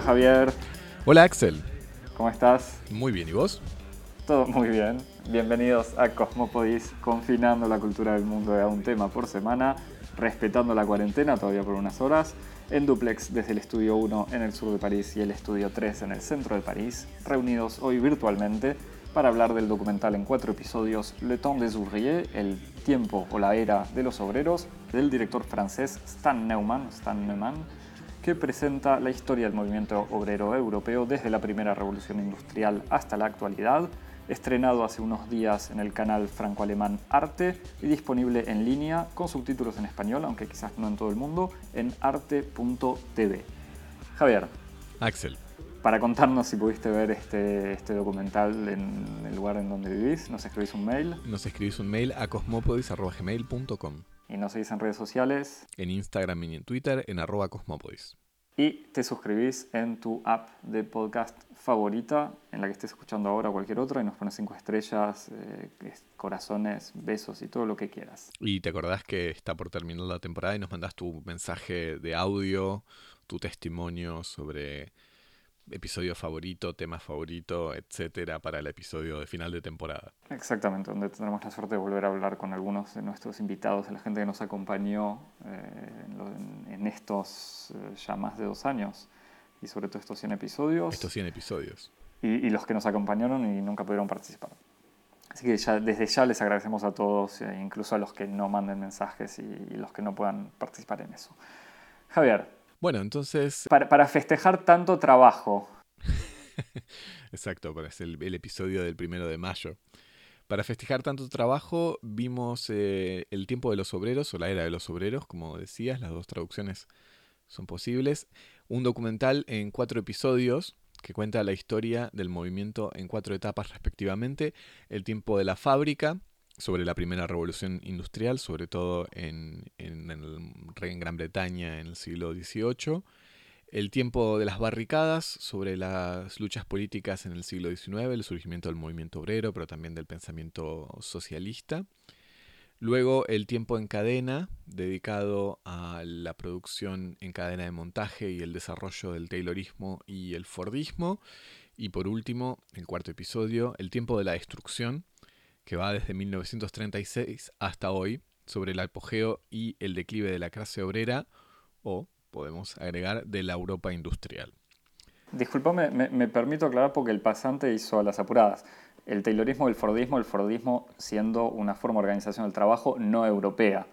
Hola Javier, Hola Axel, ¿cómo estás? muy bien, ¿y vos? Todo muy bien. Bienvenidos a Cosmopodis, confinando la cultura del mundo a un tema por semana, respetando la cuarentena todavía por unas horas, en duplex desde el estudio 1 en el sur de París y el estudio 3 en el centro de París, reunidos hoy virtualmente para hablar del documental en cuatro episodios Le Temps des Ouvriers, el tiempo o la era de los obreros, del director francés Stan Neumann, Stan Neumann que presenta la historia del movimiento obrero europeo desde la primera revolución industrial hasta la actualidad, estrenado hace unos días en el canal franco-alemán Arte y disponible en línea con subtítulos en español, aunque quizás no en todo el mundo, en arte.tv. Javier, Axel, para contarnos si pudiste ver este, este documental en el lugar en donde vivís, nos escribís un mail. Nos escribís un mail a cosmopodis.gmail.com y nos seguís en redes sociales en Instagram y en Twitter en arroba cosmopodis. y te suscribís en tu app de podcast favorita, en la que estés escuchando ahora o cualquier otra, y nos pones cinco estrellas, eh, es- corazones, besos y todo lo que quieras. Y te acordás que está por terminar la temporada y nos mandás tu mensaje de audio, tu testimonio sobre episodio favorito, tema favorito, etcétera, para el episodio de final de temporada. Exactamente, donde tendremos la suerte de volver a hablar con algunos de nuestros invitados, de la gente que nos acompañó eh, en, lo- en- en estos eh, ya más de dos años, y sobre todo estos 100 episodios. Estos 100 episodios. y, y los que nos acompañaron y nunca pudieron participar. Así que ya, desde ya les agradecemos a todos, e incluso a los que no manden mensajes y, y los que no puedan participar en eso. Javier, Bueno, entonces, para, para festejar tanto trabajo, exacto, para el, el episodio del primero de mayo. Para festejar tanto trabajo, vimos eh, El tiempo de los obreros o La era de los obreros, como decías, las dos traducciones son posibles. Un documental en cuatro episodios que cuenta la historia del movimiento en cuatro etapas respectivamente. El tiempo de la fábrica, sobre la primera revolución industrial, sobre todo en, en, el- en Gran Bretaña en el siglo XVIII. El tiempo de las barricadas, sobre las luchas políticas en el siglo XIX, el surgimiento del movimiento obrero, pero también del pensamiento socialista. Luego el tiempo en cadena, dedicado a la producción en cadena de montaje y el desarrollo del Taylorismo y el Fordismo. Y por último, el cuarto episodio, el tiempo de la destrucción, que va desde 1936 hasta hoy, sobre el apogeo y el declive de la clase obrera, o, podemos agregar, de la Europa industrial. disculpame, me, me permito aclarar porque el pasante hizo a las apuradas. El Taylorismo, el Fordismo, el Fordismo siendo una forma de organización del trabajo no europea,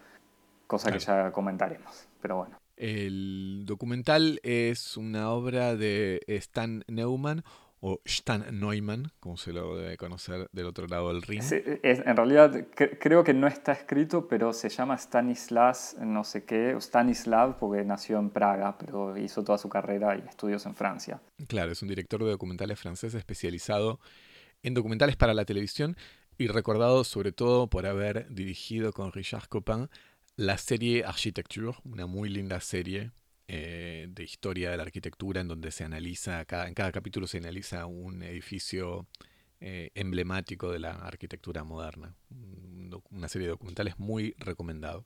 cosa que ya comentaremos. Pero bueno. El documental es una obra de Stan Neumann o Stan Neumann, como se lo debe conocer del otro lado del ring. Sí, es- en realidad cre- creo que no está escrito, pero se llama Stanislas no sé qué, o Stanislav porque nació en Praga, pero hizo toda su carrera y estudios en Francia. Claro, es un director de documentales francés especializado en documentales para la televisión y recordado sobre todo por haber dirigido con Richard Copin la serie Architecture, una muy linda serie eh, de historia de la arquitectura en donde se analiza, cada, en cada capítulo se analiza un edificio eh, emblemático de la arquitectura moderna. Una serie de documentales muy recomendado.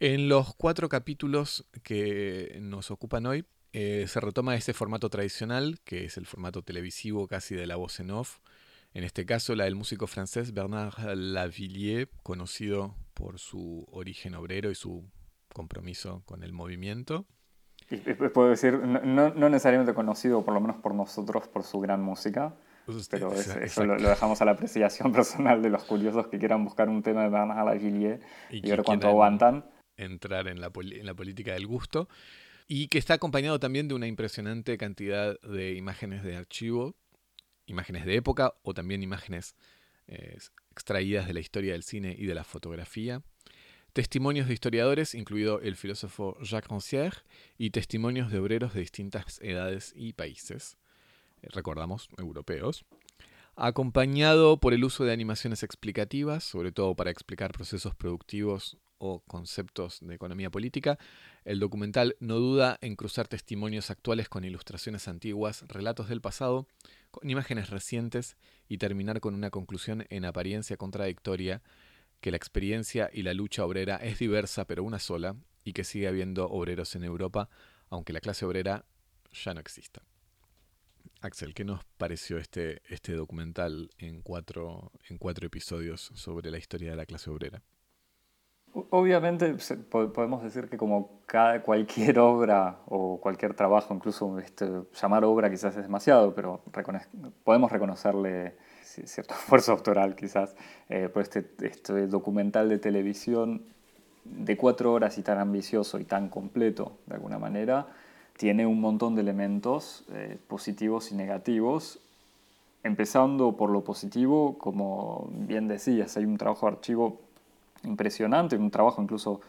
En los cuatro capítulos que nos ocupan hoy, eh, se retoma ese formato tradicional, que es el formato televisivo casi de la voz en off. En este caso, la del músico francés Bernard Lavillier, conocido por su origen obrero y su compromiso con el movimiento. Puedo decir, no, necesariamente conocido, por lo menos por nosotros, por su gran música, pero es- eso lo, dejamos a la apreciación personal de los curiosos que quieran buscar un tema de Bernard Lavillier y, ver cuánto aguantan. entrar en la, poli- en la política del gusto. Y que está acompañado también de una impresionante cantidad de imágenes de archivo, imágenes de época o también imágenes eh, extraídas de la historia del cine y de la fotografía. Testimonios de historiadores, incluido el filósofo Jacques Rancière, y testimonios de obreros de distintas edades y países, eh, recordamos, europeos, acompañado por el uso de animaciones explicativas, sobre todo para explicar procesos productivos o conceptos de economía política, el documental no duda en cruzar testimonios actuales con ilustraciones antiguas, relatos del pasado, con imágenes recientes y terminar con una conclusión en apariencia contradictoria que la experiencia y la lucha obrera es diversa pero una sola y que sigue habiendo obreros en Europa, aunque la clase obrera ya no existan. Axel, ¿qué nos pareció este, este documental en cuatro, en cuatro episodios sobre la historia de la clase obrera? Obviamente podemos decir que como cada, cualquier obra o cualquier trabajo, incluso este, llamar obra quizás es demasiado, pero podemos reconocerle cierto esfuerzo autoral quizás eh, por este, este documental de televisión de cuatro horas y tan ambicioso y tan completo de alguna manera, tiene un montón de elementos eh, positivos y negativos. Empezando por lo positivo, como bien decías, hay un trabajo de archivo impresionante, un trabajo incluso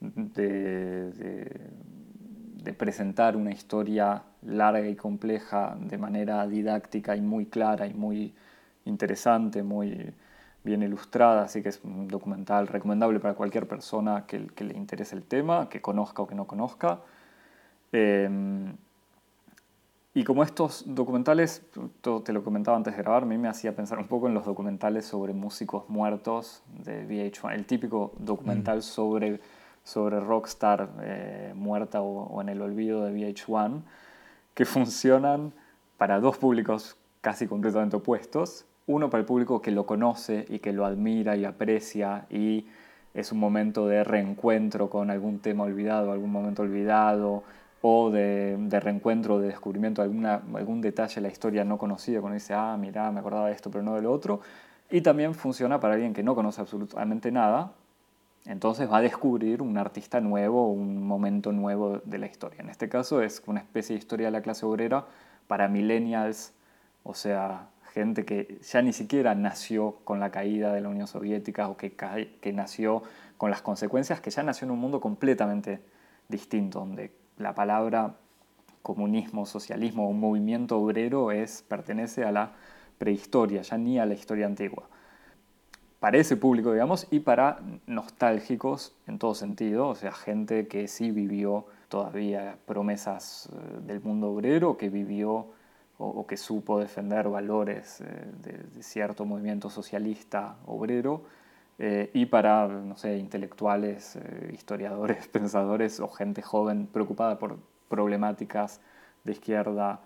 de, de, presentar una historia larga y compleja de manera didáctica y muy clara y muy interesante, muy bien ilustrada, así que es un documental recomendable para cualquier persona que, que le interese el tema, que conozca o que no conozca. Em, y como estos documentales, te lo comentaba antes de grabar, a mí me hacía pensar un poco en los documentales sobre músicos muertos de VH1, el típico documental mm. sobre, sobre rockstar eh, muerta o, en el olvido de VH1, que funcionan para dos públicos casi completamente opuestos. Uno para el público que lo conoce y que lo admira y aprecia y es un momento de reencuentro con algún tema olvidado, algún momento olvidado, o de, reencuentro, de descubrimiento de algún detalle de la historia no conocida, cuando dice, ah, mira, me acordaba de esto, pero no de lo otro. Y también funciona para alguien que no conoce absolutamente nada, entonces va a descubrir un artista nuevo, un momento nuevo de la historia. En este caso es una especie de historia de la clase obrera para millennials, o sea, gente que ya ni siquiera nació con la caída de la Unión Soviética o que, que nació con las consecuencias, que ya nació en un mundo completamente distinto, donde la palabra comunismo, socialismo o movimiento obrero es, pertenece a la prehistoria, ya ni a la historia antigua. Para ese público, digamos, y para nostálgicos en todo sentido, o sea, gente que sí vivió todavía promesas eh, del mundo obrero, que vivió o, que supo defender valores eh, de, cierto movimiento socialista obrero, eh, y para, no sé, intelectuales, eh, historiadores, pensadores o gente joven preocupada por problemáticas de izquierda,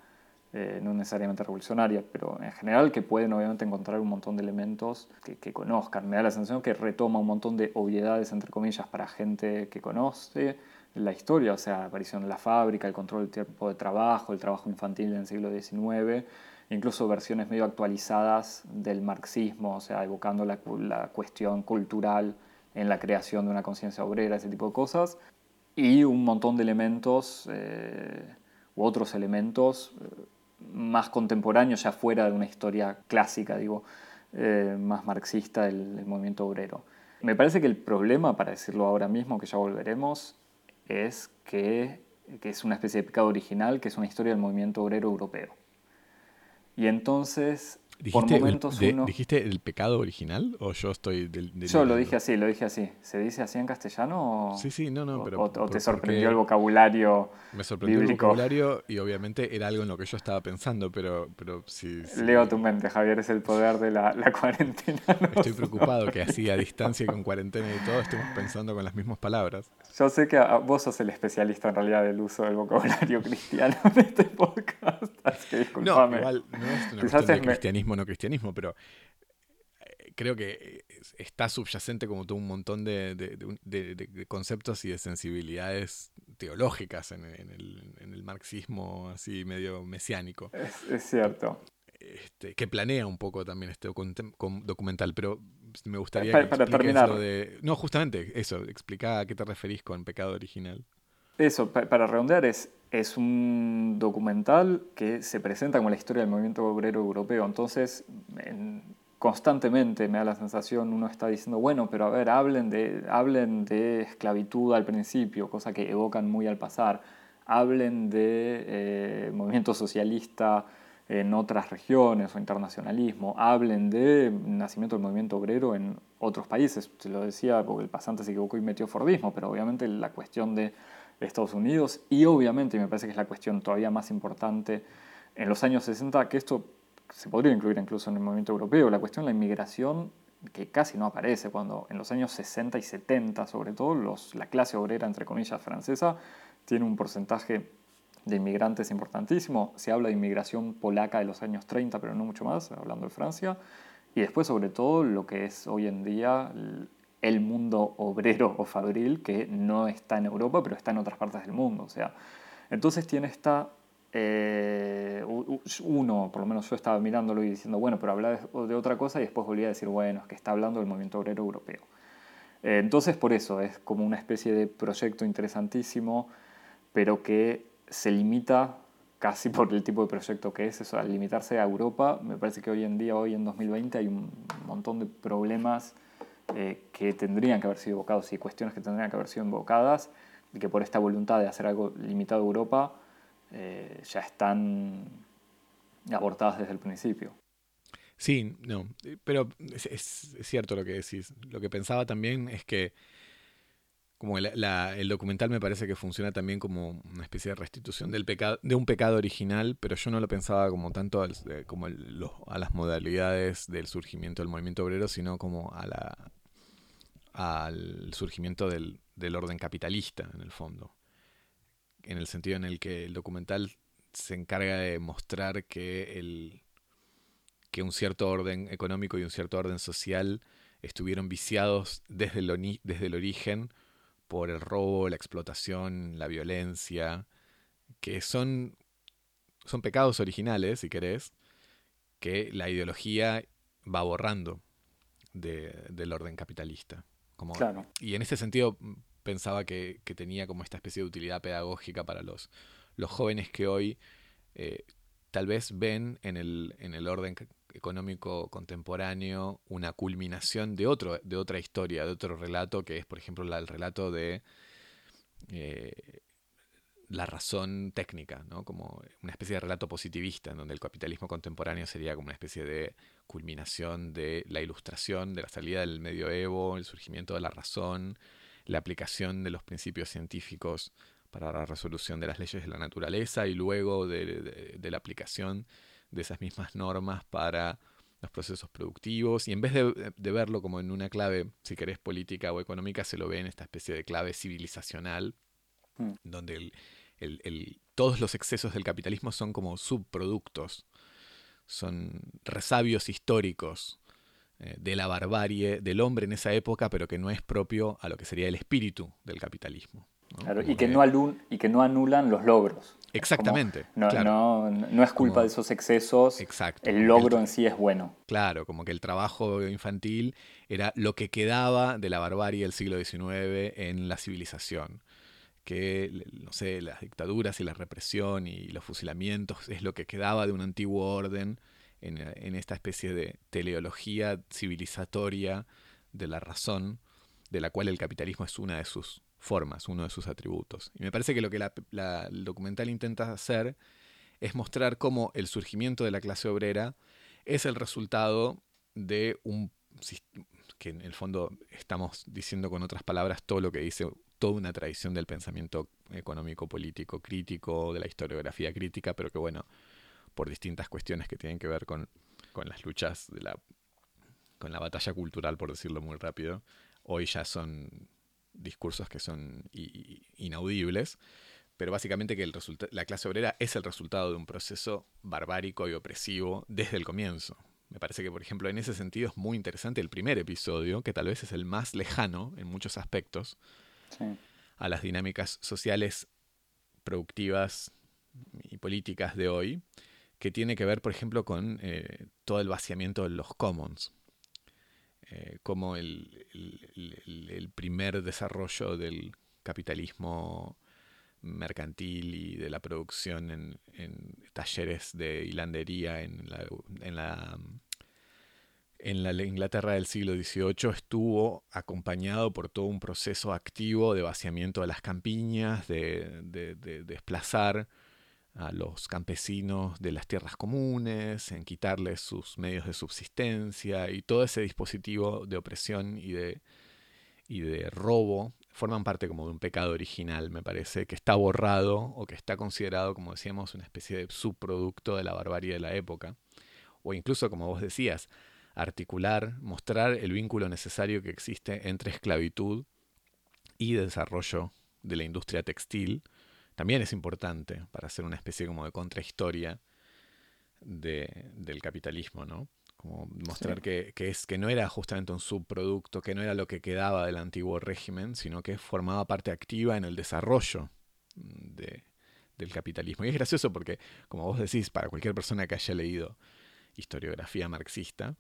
eh, no necesariamente revolucionarias, pero en general que pueden obviamente encontrar un montón de elementos que, que, conozcan. Me da la sensación que retoma un montón de obviedades, entre comillas, para gente que conoce la historia, o sea, la aparición de la fábrica, el control del tiempo de trabajo, el trabajo infantil en el siglo XIX, incluso versiones medio actualizadas del marxismo, o sea, evocando la, la cuestión cultural en la creación de una conciencia obrera, ese tipo de cosas, y un montón de elementos eh, u otros elementos eh, más contemporáneos, ya fuera de una historia clásica, digo, eh, más marxista del, del, movimiento obrero. Me parece que el problema, para decirlo ahora mismo, que ya volveremos, es que, es una especie de pecado original, que es una historia del movimiento obrero europeo. Y entonces, por momentos uno... ¿Dijiste el pecado original o yo estoy del... yo lo dije así, lo dije así. ¿Se dice así en castellano? O, sí, sí, no, no, pero... ¿O, te sorprendió el vocabulario Me sorprendió el vocabulario y obviamente era algo en lo que yo estaba pensando, pero, pero sí, Leo tu mente, Javier, es el poder de la, la cuarentena. Estoy preocupado que así a distancia con cuarentena y todo estemos pensando con las mismas palabras. Yo sé que vos sos el especialista en realidad del uso del vocabulario cristiano en este podcast, así que disculpame. No, igual no es una cuestión de cristianismo no cristianismo, pero eh, creo que está subyacente como todo un montón de, de, conceptos y de sensibilidades teológicas en, el, en, el, marxismo así medio mesiánico. Es, cierto. Este, que planea un poco también este documental, pero me gustaría para, que terminar. de... No, justamente eso, explica a qué te referís con pecado original. Eso, para redondear, es, es un documental que se presenta como la historia del movimiento obrero europeo. Entonces, constantemente me da la sensación, uno está diciendo, bueno, pero a ver, hablen de, hablen de esclavitud al principio, cosa que evocan muy al pasar. Hablen de eh, movimiento socialista en otras regiones o internacionalismo, hablen de nacimiento del movimiento obrero en otros países. Se lo decía porque el pasante se equivocó y metió Fordismo, pero obviamente la cuestión de Estados Unidos y obviamente, y me parece que es la cuestión todavía más importante, en los años 60, que esto se podría incluir incluso en el movimiento europeo, la cuestión de la inmigración que casi no aparece, cuando en los años 60 y 70 sobre todo, los, la clase obrera, entre comillas, francesa, tiene un porcentaje de inmigrantes importantísimo. Se habla de inmigración polaca de los años 30, pero no mucho más, hablando de Francia. Y después, sobre todo, lo que es hoy en día el mundo obrero o fabril, que no está en Europa, pero está en otras partes del mundo. O sea, entonces tiene esta... Eh, uno, por lo menos yo estaba mirándolo y diciendo, bueno, pero habla de, otra cosa y después volvía a decir, bueno, es que está hablando del movimiento obrero europeo. Eh, entonces, por eso es como una especie de proyecto interesantísimo, pero que se limita casi por el tipo de proyecto que es, eso, al limitarse a Europa, me parece que hoy en día, hoy en 2020, hay un montón de problemas eh, que tendrían que haber sido evocados y cuestiones que tendrían que haber sido invocadas y que por esta voluntad de hacer algo limitado a Europa eh, ya están abortadas desde el principio. Sí, no, pero es, es, cierto lo que decís. Lo que pensaba también es que como el, documental me parece que funciona también como una especie de restitución del pecado, de un pecado original, pero yo no lo pensaba como tanto como a las modalidades del surgimiento del movimiento obrero, sino como al surgimiento del, orden capitalista, en el fondo. En el sentido en el que el documental se encarga de mostrar que, el, que un cierto orden económico y un cierto orden social estuvieron viciados desde el, desde el origen por el robo, la explotación, la violencia, que son, son pecados originales, si querés, que la ideología va borrando del orden capitalista. Como, Y en ese sentido mm, pensaba que, tenía como esta especie de utilidad pedagógica para los, los jóvenes que hoy eh, tal vez ven en el, en el orden económico contemporáneo una culminación de, otro, de otra historia, de otro relato, que es, por ejemplo, el relato de eh, la razón técnica, ¿no? como una especie de relato positivista, en donde el capitalismo contemporáneo sería como una especie de culminación de la ilustración, de la salida del medioevo, el surgimiento de la razón, la aplicación de los principios científicos para la resolución de las leyes de la naturaleza y luego de la aplicación de esas mismas normas para los procesos productivos y en vez de, verlo como en una clave, si querés, política o económica, se lo ve en esta especie de clave civilizacional, mm. donde todos los excesos del capitalismo son como subproductos, son resabios históricos eh, de la barbarie del hombre en esa época, pero que no es propio a lo que sería el espíritu del capitalismo. Y, que no y que no anulan los logros. Exactamente. no, no, no, es culpa de esos excesos. Exacto. El logro en sí es bueno. Claro, como que el trabajo infantil era lo que quedaba de la barbarie del siglo XIX en la civilización. Que, no sé, las dictaduras y la represión y los fusilamientos es lo que quedaba de un antiguo orden en, en esta especie de teleología civilizatoria de la razón, de la cual el capitalismo es una de sus formas, uno de sus atributos. Y me parece que lo que el documental intenta hacer es mostrar cómo el surgimiento de la clase obrera es el resultado de un que en el fondo estamos diciendo con otras palabras todo lo que dice toda una tradición del pensamiento económico, político, crítico, de la historiografía crítica, pero que bueno, por distintas cuestiones que tienen que ver con, con las luchas de la con la batalla cultural, por decirlo muy rápido, hoy ya son discursos que son inaudibles, pero básicamente que el la clase obrera es el resultado de un proceso barbárico y opresivo desde el comienzo. Me parece que, por ejemplo, en ese sentido es muy interesante el primer episodio, que tal vez es el más lejano en muchos aspectos a las dinámicas sociales productivas y políticas de hoy, que tiene que ver, por ejemplo, con eh, todo el vaciamiento de los commons. Eh, como el, primer desarrollo del capitalismo mercantil y de la producción en, talleres de hilandería en la, en la, en la Inglaterra del siglo XVIII estuvo acompañado por todo un proceso activo de vaciamiento de las campiñas, de, de desplazar a los campesinos de las tierras comunes, en quitarles sus medios de subsistencia y todo ese dispositivo de opresión y de, y de robo forman parte como de un pecado original, me parece, que está borrado o que está considerado, como decíamos, una especie de subproducto de la barbarie de la época. O incluso, como vos decías, articular, mostrar el vínculo necesario que existe entre esclavitud y desarrollo de la industria textil también es importante para hacer una especie como de contrahistoria de, del capitalismo, ¿no? Como mostrar que, es, que no era justamente un subproducto, que no era lo que quedaba del antiguo régimen, sino que formaba parte activa en el desarrollo de, del capitalismo. Y es gracioso porque, como vos decís, para cualquier persona que haya leído historiografía marxista,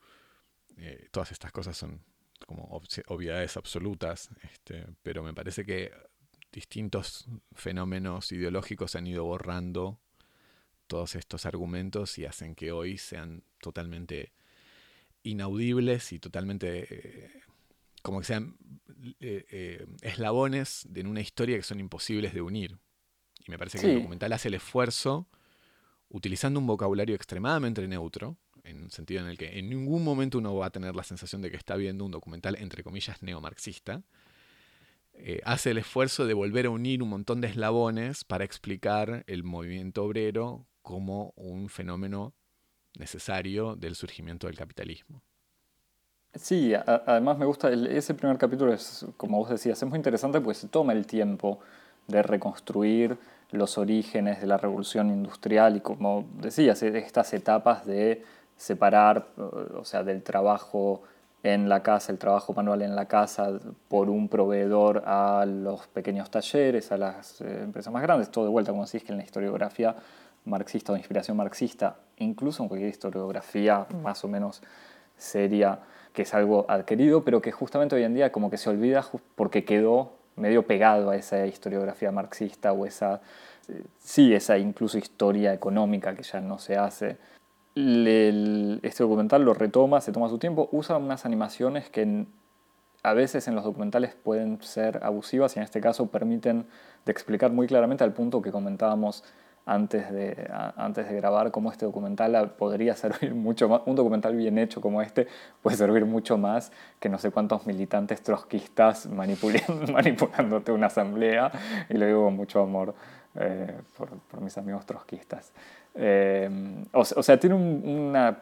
eh, todas estas cosas son como obviedades absolutas, este, pero me parece que distintos fenómenos ideológicos han ido borrando todos estos argumentos y hacen que hoy sean totalmente inaudibles y totalmente eh, como que sean eh, eslabones en una historia que son imposibles de unir. Y me parece que el documental hace el esfuerzo utilizando un vocabulario extremadamente neutro, en un sentido en el que en ningún momento uno va a tener la sensación de que está viendo un documental, entre comillas, neomarxista. Eh, hace el esfuerzo de volver a unir un montón de eslabones para explicar el movimiento obrero como un fenómeno necesario del surgimiento del capitalismo. Sí, además me gusta, ese primer capítulo es, como vos decías, es muy interesante porque se toma el tiempo de reconstruir los orígenes de la revolución industrial y como decías, estas etapas de separar, o sea, del trabajo en la casa, el trabajo manual en la casa por un proveedor a los pequeños talleres, a las eh, empresas más grandes, todo de vuelta, como decís, que en la historiografía marxista o inspiración marxista, incluso en cualquier historiografía más o menos seria, que es algo adquirido, pero que justamente hoy en día como que se olvida porque quedó medio pegado a esa historiografía marxista o esa, eh, sí, esa incluso historia económica que ya no se hace este documental lo retoma, se toma su tiempo, usa unas animaciones que a veces en los documentales pueden ser abusivas y en este caso permiten de explicar muy claramente al punto que comentábamos antes de, antes de grabar cómo este documental podría servir mucho más, un documental bien hecho como este puede servir mucho más que no sé cuántos militantes trotskistas manipulando, manipulándote una asamblea y lo digo con mucho amor eh, por, por mis amigos trotskistas. Eh, o, sea, tiene una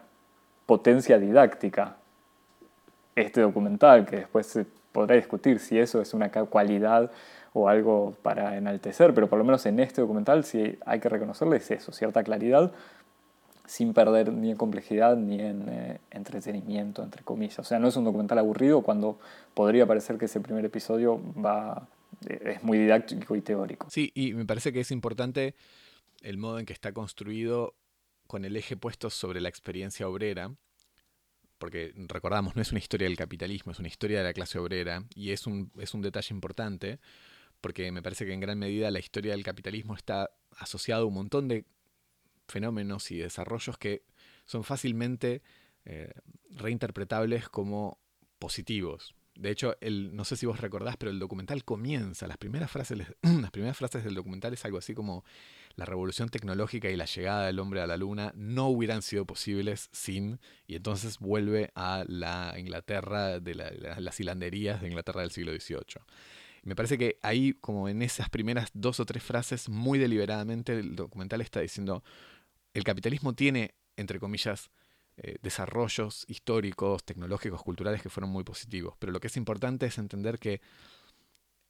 potencia didáctica este documental, que después se podrá discutir si eso es una cualidad o algo para enaltecer, pero por lo menos en este documental sí hay que reconocerle es eso, cierta claridad, sin perder ni en complejidad ni en eh, entretenimiento, entre comillas. O sea, no es un documental aburrido cuando podría parecer que ese primer episodio va, es muy didáctico y teórico. Sí, y me parece que es importante el modo en que está construido con el eje puesto sobre la experiencia obrera, porque recordamos, no es una historia del capitalismo, es una historia de la clase obrera, y es un, es un detalle importante, porque me parece que en gran medida la historia del capitalismo está asociada a un montón de fenómenos y desarrollos que son fácilmente eh, reinterpretables como positivos. De hecho, el, no sé si vos recordás, pero el documental comienza, las primeras frases, las primeras frases del documental es algo así como la revolución tecnológica y la llegada del hombre a la luna no hubieran sido posibles sin, y entonces vuelve a la Inglaterra de las hilanderías de Inglaterra del siglo XVIII. Me parece que ahí, como en esas primeras dos o tres frases, muy deliberadamente el documental está diciendo, el capitalismo tiene, entre comillas, eh, desarrollos históricos, tecnológicos, culturales que fueron muy positivos, pero lo que es importante es entender que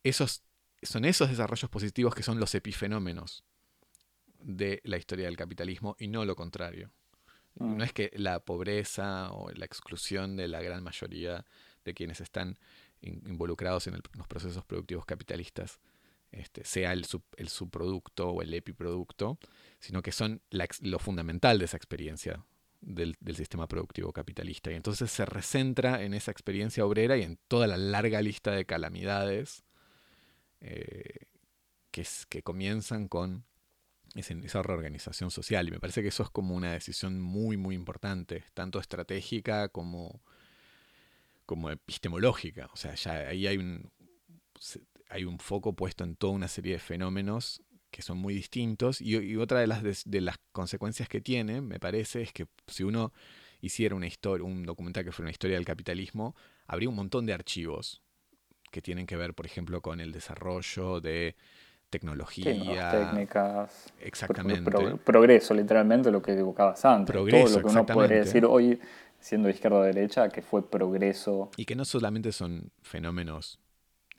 esos, son esos desarrollos positivos que son los epifenómenos de la historia del capitalismo y no lo contrario. Mm. No es que la pobreza o la exclusión de la gran mayoría de quienes están involucrados en los procesos productivos capitalistas este, sea el, el, subproducto o el epiproducto, sino que son lo fundamental de esa experiencia del, sistema productivo capitalista. Y entonces se recentra en esa experiencia obrera y en toda la larga lista de calamidades eh, que, que comienzan con esa reorganización social. Y me parece que eso es como una decisión muy, muy importante, tanto estratégica como, como epistemológica. O sea, ya ahí hay un, hay un foco puesto en toda una serie de fenómenos que son muy distintos. Y, otra de las, de, las consecuencias que tiene, me parece, es que si uno hiciera una historia, un documental que fuera una historia del capitalismo, habría un montón de archivos que tienen que ver, por ejemplo, con el desarrollo de tecnología, técnicas, exactamente, progreso, literalmente lo que evocabas antes, progreso, todo lo que uno podría decir hoy siendo izquierda o derecha que fue progreso. Y que no solamente son fenómenos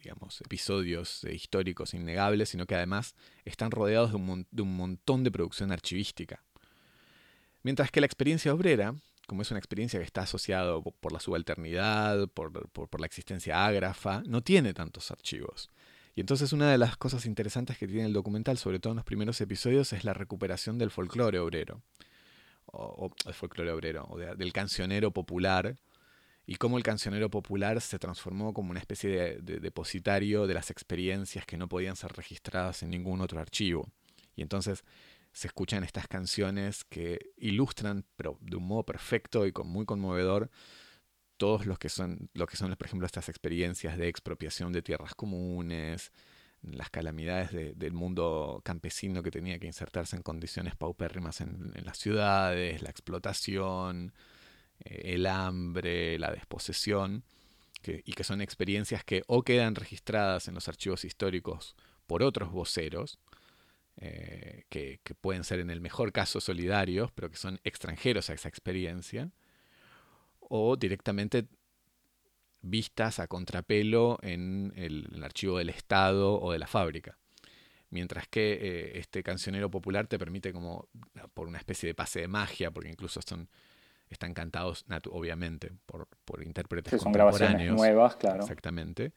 digamos, episodios históricos innegables, sino que además están rodeados de un, montón de producción archivística. Mientras que la experiencia obrera, como es una experiencia que está asociada por la subalternidad, por, la existencia ágrafa, no tiene tantos archivos. Y entonces una de las cosas interesantes que tiene el documental, sobre todo en los primeros episodios, es la recuperación del folclore obrero, o, el folclore obrero, o del cancionero popular, y cómo el cancionero popular se transformó como una especie de, depositario de las experiencias que no podían ser registradas en ningún otro archivo. Y entonces se escuchan estas canciones que ilustran, pero de un modo perfecto y con, muy conmovedor, todos los que son, lo que son, por ejemplo, estas experiencias de expropiación de tierras comunes, las calamidades del mundo campesino que tenía que insertarse en condiciones paupérrimas en, las ciudades, la explotación, el hambre, la desposesión, y que son experiencias que o quedan registradas en los archivos históricos por otros voceros, eh, que, pueden ser en el mejor caso solidarios, pero que son extranjeros a esa experiencia, o directamente vistas a contrapelo en el, archivo del Estado o de la fábrica. Mientras que eh, este cancionero popular te permite como por una especie de pase de magia, porque incluso son están cantados obviamente por, por intérpretes son grabaciones nuevas, claro. Exactamente.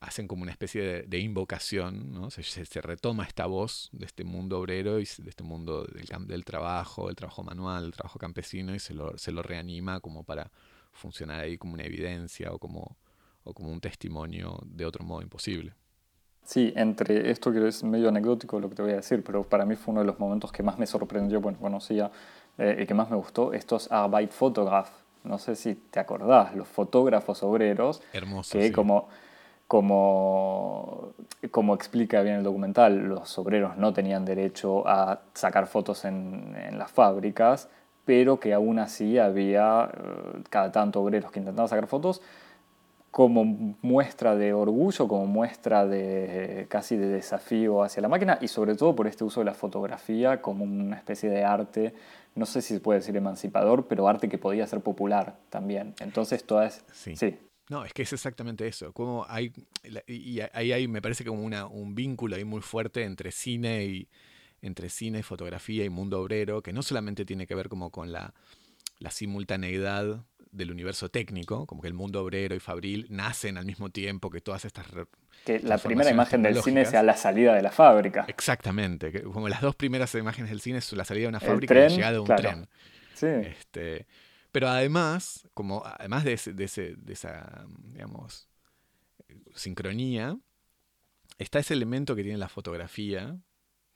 Hacen como una especie de, invocación, ¿no? Se, se, retoma esta voz de este mundo obrero y de este mundo del, del trabajo, del trabajo manual, del trabajo campesino y se lo, se lo reanima como para funcionar ahí como una evidencia o como, o como un testimonio de otro modo imposible. Sí, entre esto que es medio anecdótico lo que te voy a decir, pero para mí fue uno de los momentos que más me sorprendió, bueno, conocía eh, el que más me gustó, estos Arbeitfotograf. No sé si te acordás, los fotógrafos obreros. Hermoso, que como, como, como explica bien el documental, los obreros no tenían derecho a sacar fotos en, en las fábricas, pero que aún así había eh, cada tanto obreros que intentaban sacar fotos como muestra de orgullo, como muestra de casi de desafío hacia la máquina y sobre todo por este uso de la fotografía como una especie de arte, no sé si se puede decir emancipador, pero arte que podía ser popular también. Entonces todas... Sí. sí. No, es que es exactamente eso. Como hay, y ahí hay, me parece como una, un vínculo ahí muy fuerte entre cine y entre cine, fotografía y mundo obrero, que no solamente tiene que ver como con la, la simultaneidad del universo técnico, como que el mundo obrero y fabril nacen al mismo tiempo que todas estas... Que la primera imagen del cine sea la salida de la fábrica. Exactamente, como las dos primeras imágenes del cine son la salida de una fábrica y la llegada de un tren. Sí. Este, pero además, como además de, de esa, digamos, sincronía, está ese elemento que tiene la fotografía,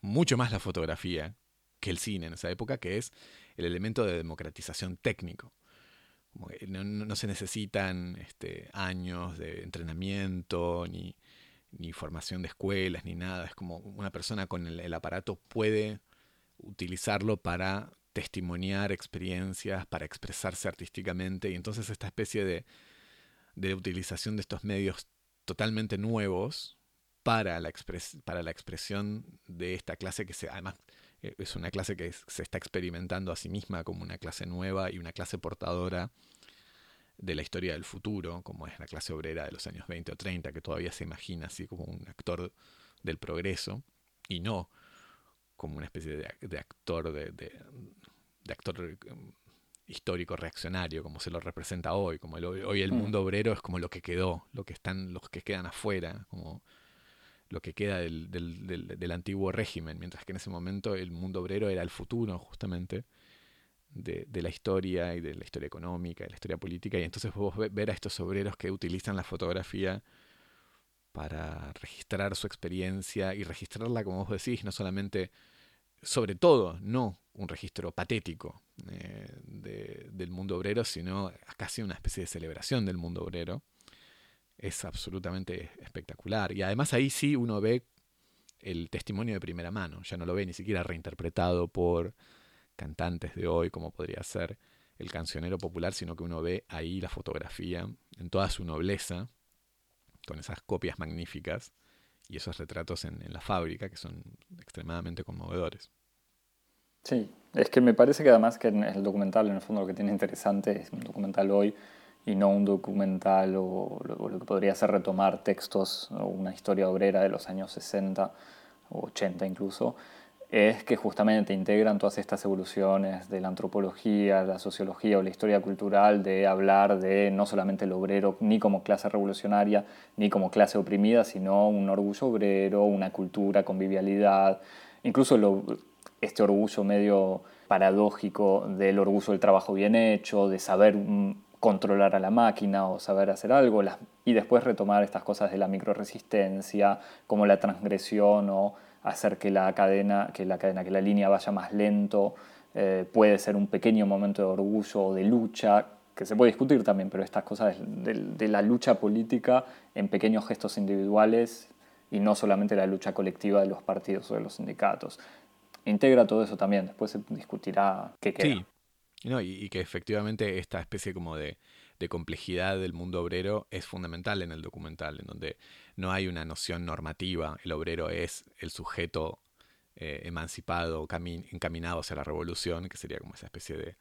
mucho más la fotografía que el cine en esa época, que es el elemento de democratización técnico no, se necesitan este, años de entrenamiento ni, formación de escuelas ni nada. Es como una persona con el, aparato puede utilizarlo para testimoniar experiencias, para expresarse artísticamente. Y entonces esta especie de, utilización de estos medios totalmente nuevos para la, para la expresión de esta clase que se, además es una clase que se está experimentando a sí misma como una clase nueva y una clase portadora de la historia del futuro, como es la clase obrera de los años 20 o 30, que todavía se imagina así como un actor del progreso, y no como una especie de, actor de, actor em, histórico reaccionario, como se lo representa hoy, como hoy el mm. mundo obrero es como lo que quedó, lo que están, los que quedan afuera, como lo que queda del, del, del, antiguo régimen, mientras que en ese momento el mundo obrero era el futuro, justamente, de, de, la historia y de la historia económica, de la historia política, y entonces vos ver a estos obreros que utilizan la fotografía para registrar su experiencia y registrarla, como vos decís, no solamente, sobre todo, no un registro patético eh, del mundo obrero, sino casi una especie de celebración del mundo obrero es absolutamente espectacular. Y además ahí sí uno ve el testimonio de primera mano, ya no lo ve ni siquiera reinterpretado por cantantes de hoy, como podría ser el cancionero popular, sino que uno ve ahí la fotografía en toda su nobleza, con esas copias magníficas y esos retratos en, la fábrica que son extremadamente conmovedores. Sí, es que me parece que además que el documental, en el fondo, lo que tiene interesante es un documental hoy y no un documental o lo, que podría ser retomar textos o una historia obrera de los años 60 o 80 incluso, es que justamente integran todas estas evoluciones de la antropología, la sociología o la historia cultural de hablar de no solamente el obrero ni como clase revolucionaria ni como clase oprimida, sino un orgullo obrero, una cultura, convivialidad, incluso este orgullo medio paradójico del orgullo del trabajo bien hecho, de saber controlar a la máquina o saber hacer algo, y después retomar estas cosas de la microresistencia, como la transgresión o hacer que la cadena, que la cadena, que la línea vaya más lento, eh, puede ser un pequeño momento de orgullo o de lucha, que se puede discutir también, pero estas cosas de, la lucha política en pequeños gestos individuales y no solamente la lucha colectiva de los partidos o de los sindicatos. Integra todo eso también, después se discutirá qué queda. Y, que efectivamente esta especie como de, complejidad del mundo obrero es fundamental en el documental, en donde no hay una noción normativa, el obrero es el sujeto eh, emancipado, encaminado hacia la revolución, que sería como esa especie de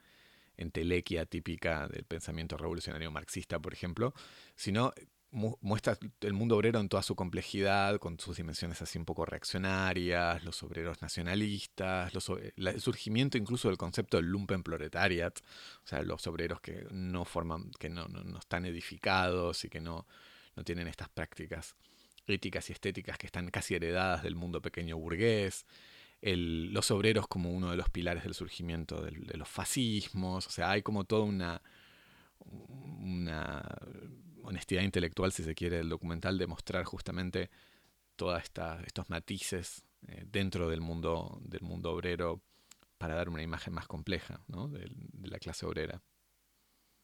entelequia típica del pensamiento revolucionario marxista, por ejemplo, sino muestra el mundo obrero en toda su complejidad, con sus dimensiones así un poco reaccionarias, los obreros nacionalistas, el surgimiento incluso del concepto del lumpenproletariat, o sea, los obreros que no forman, que no, no, están edificados y que no, no tienen estas prácticas éticas y estéticas que están casi heredadas del mundo pequeño burgués, los obreros como uno de los pilares del surgimiento de los fascismos, o sea, hay como toda una, una honestidad intelectual, si se quiere, del documental, de mostrar justamente todos estos matices eh, dentro del mundo, del mundo obrero para dar una imagen más compleja ¿no? de, la clase obrera.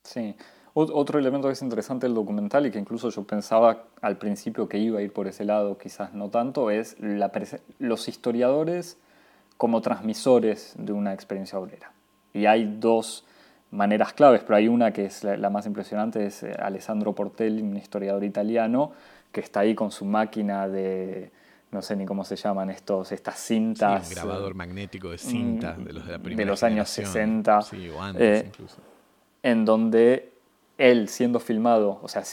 Sí, otro elemento que es interesante del documental y que incluso yo pensaba al principio que iba a ir por ese lado, quizás no tanto, es la los historiadores como transmisores de una experiencia obrera. Y hay dos maneras claves, pero hay una que es la, más impresionante, es eh, Alessandro Portelli, un historiador italiano, que está ahí con su máquina de, no sé ni cómo se llaman estos, estas cintas. un grabador magnético de cintas de los de la primera De los años 60. Sí, o antes eh, incluso. En donde él, siendo filmado, o sea,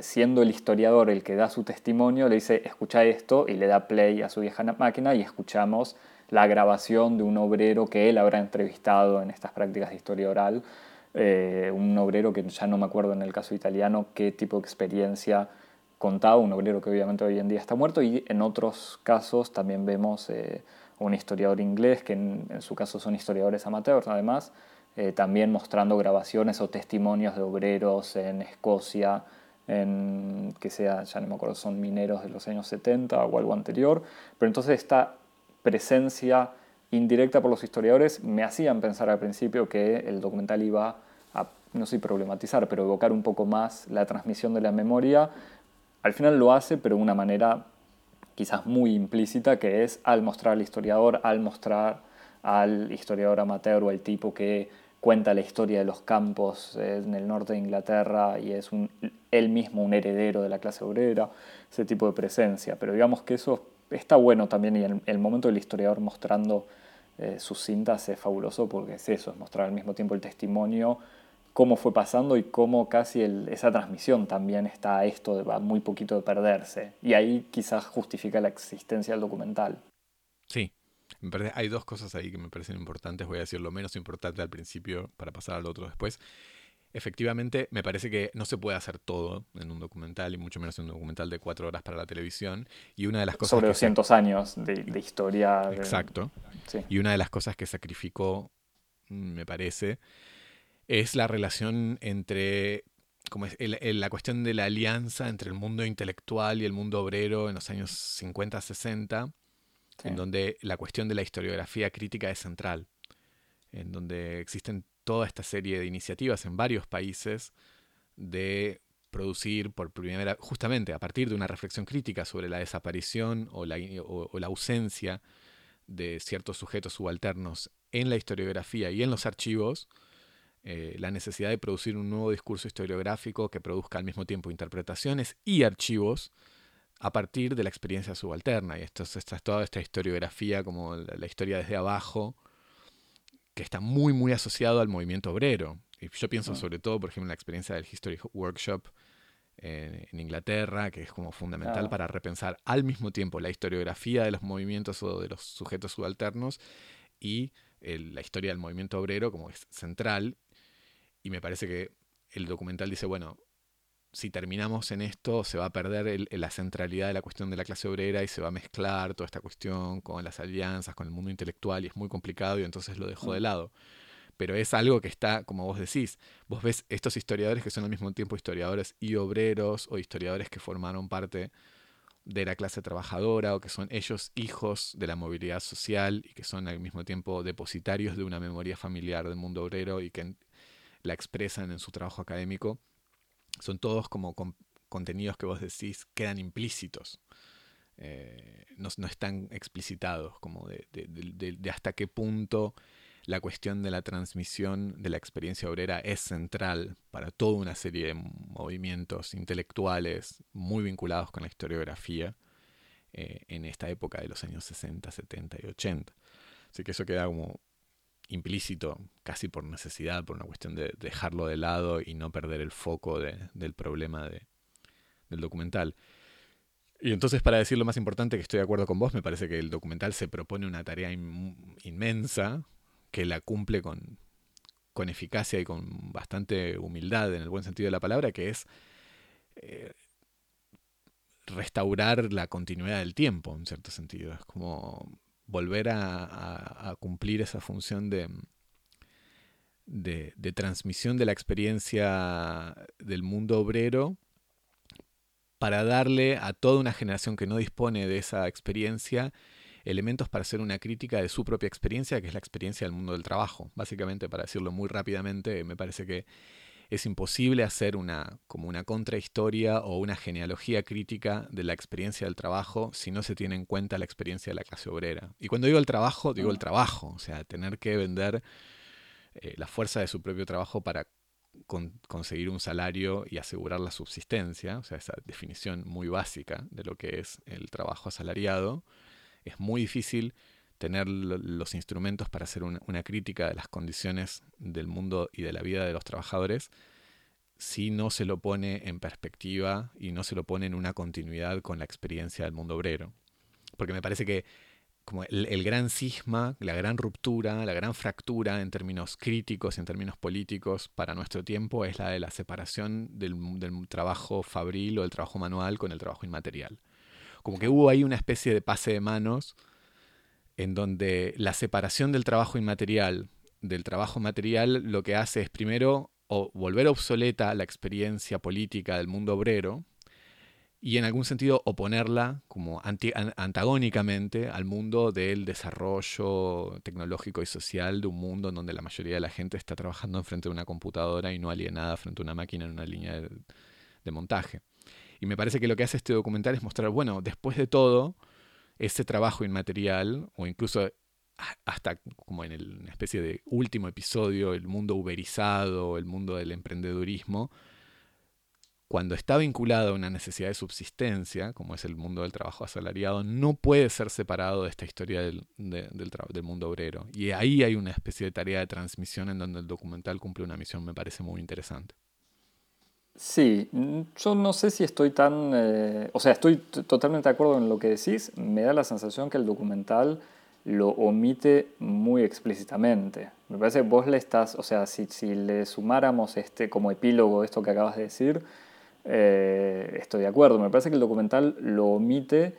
siendo el historiador el que da su testimonio, le dice, escucha esto, y le da play a su vieja máquina y escuchamos la grabación de un obrero que él habrá entrevistado en estas prácticas de historia oral, eh, un obrero que ya no me acuerdo en el caso italiano qué tipo de experiencia contaba, un obrero que obviamente hoy en día está muerto, y en otros casos también vemos eh, un historiador inglés, que en, su caso son historiadores amateurs además, eh, también mostrando grabaciones o testimonios de obreros en Escocia, en que sea, ya no me acuerdo, son mineros de los años 70 o algo anterior, pero entonces está presencia indirecta por los historiadores me hacían pensar al principio que el documental iba a, no sé problematizar, pero evocar un poco más la transmisión de la memoria. Al final lo hace, pero de una manera quizás muy implícita, que es al mostrar al historiador, al mostrar al historiador amateur o al tipo que cuenta la historia de los campos en el norte de Inglaterra y es un, él mismo un heredero de la clase obrera, ese tipo de presencia. Pero digamos que eso está bueno también y el, el momento del historiador mostrando eh, sus cintas es fabuloso porque es eso, es mostrar al mismo tiempo el testimonio, cómo fue pasando y cómo casi esa transmisión también está a esto de muy poquito de perderse. Y ahí quizás justifica la existencia del documental. Sí, hay dos cosas ahí que me parecen importantes. Voy a decir lo menos importante al principio para pasar al otro después efectivamente me parece que no se puede hacer todo en un documental y mucho menos en un documental de cuatro horas para la televisión. Y una de las cosas... Sobre 200 años de, historia. Exacto. Y una de las cosas que sacrificó, me parece, es la relación entre... Como es, la cuestión de la alianza entre el mundo intelectual y el mundo obrero en los años 50-60, en donde la cuestión de la historiografía crítica es central, en donde existen toda esta serie de iniciativas en varios países de producir por primera justamente a partir de una reflexión crítica sobre la desaparición o la, la ausencia de ciertos sujetos subalternos en la historiografía y en los archivos, eh, la necesidad de producir un nuevo discurso historiográfico que produzca al mismo tiempo interpretaciones y archivos a partir de la experiencia subalterna. Y esto es, toda esta historiografía como la historia desde abajo, que está muy, muy asociado al movimiento obrero. Y yo pienso mm. sobre todo, por ejemplo, en la experiencia del History Workshop en Inglaterra, que es como fundamental para repensar al mismo tiempo la historiografía de los movimientos o de los sujetos subalternos y la historia del movimiento obrero como es central. Y me parece que el documental dice, bueno, si terminamos en esto, se va a perder la centralidad de la cuestión de la clase obrera y se va a mezclar toda esta cuestión con las alianzas, con el mundo intelectual y es muy complicado y entonces lo dejó de mm. lado. Pero es algo que está, como vos decís, vos ves estos historiadores que son al mismo tiempo historiadores y obreros o historiadores que formaron parte de la clase trabajadora o que son ellos hijos de la movilidad social y que son al mismo tiempo depositarios de una memoria familiar del mundo obrero y que la expresan en su trabajo académico, son todos como contenidos que vos decís quedan implícitos. Eh, no, están explicitados, como de, de, hasta qué punto la cuestión de la transmisión de la experiencia obrera es central para toda una serie de movimientos intelectuales muy vinculados con la historiografía eh, en esta época de los años 60, 70 y 80. Así que eso queda como implícito, casi por necesidad, por una cuestión de dejarlo de lado y no perder el foco del problema del documental. Y entonces, para decir lo más importante, que estoy de acuerdo con vos, me parece que el documental se propone una tarea inmensa, que la cumple con, con eficacia y con bastante humildad en el buen sentido de la palabra, que es eh, restaurar la continuidad del tiempo, en cierto sentido. Es como volver a, cumplir esa función de, de, de, transmisión de la experiencia del mundo obrero para darle a toda una generación que no dispone de esa experiencia elementos para hacer una crítica de su propia experiencia, que es la experiencia del mundo del trabajo. Básicamente, para decirlo muy rápidamente, me parece que es imposible hacer una como una contrahistoria o una genealogía crítica de la experiencia del trabajo si no se tiene en cuenta la experiencia de la clase obrera. Y cuando digo el trabajo, digo el trabajo, o sea, tener que vender eh, la fuerza de su propio trabajo para conseguir un salario y asegurar la subsistencia, o sea, esa definición muy básica de lo que es el trabajo asalariado, es muy difícil tener los instrumentos para hacer una, crítica de las condiciones del mundo y de la vida de los trabajadores si no se lo pone en perspectiva y no se lo pone en una continuidad con la experiencia del mundo obrero. Porque me parece que como el, gran cisma, la gran ruptura, la gran fractura en términos críticos, en términos políticos para nuestro tiempo es la de la separación del, del trabajo fabril o del trabajo manual con el trabajo inmaterial como que hubo ahí una especie de pase de manos en donde la separación del trabajo inmaterial del trabajo material lo que hace es primero volver obsoleta la experiencia política del mundo obrero y en algún sentido oponerla como antagónicamente al mundo del desarrollo tecnológico y social de un mundo en donde la mayoría de la gente está trabajando enfrente de una computadora y no alienada frente a una máquina en una línea de montaje. Y me parece que lo que hace este documental es mostrar, bueno, después de todo, ese trabajo inmaterial, o incluso hasta como en el, una especie de último episodio, el mundo uberizado, el mundo del emprendedurismo, cuando está vinculado a una necesidad de subsistencia, como es el mundo del trabajo asalariado, no puede ser separado de esta historia del, del, del, mundo obrero. Y ahí hay una especie de tarea de transmisión en donde el documental cumple una misión, me parece muy interesante. Sí, mm, yo no sé si estoy tan, eh, o sea, estoy totalmente de acuerdo en lo que decís, me da la sensación que el documental lo omite muy explícitamente. Me parece que vos le estás, o sea, si, si le sumáramos este como epílogo esto que acabas de decir, eh, estoy de acuerdo. Me parece que el documental lo omite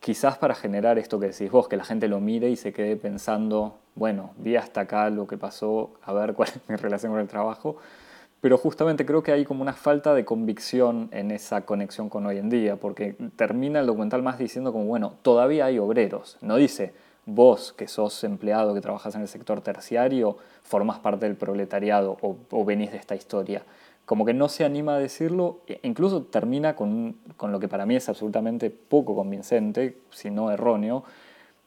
quizás para generar esto que decís vos, que la gente lo mire y se quede pensando, bueno, vi hasta acá lo que pasó, a ver cuál es mi relación con el trabajo pero justamente creo que hay como una falta de convicción en esa conexión con hoy en día, porque termina el documental más diciendo como, bueno, todavía hay obreros, no dice, vos que sos empleado, que trabajas en el sector terciario, formas parte del proletariado o, venís de esta historia. Como que no se anima a decirlo, e incluso termina con, con lo que para mí es absolutamente poco convincente, si no erróneo,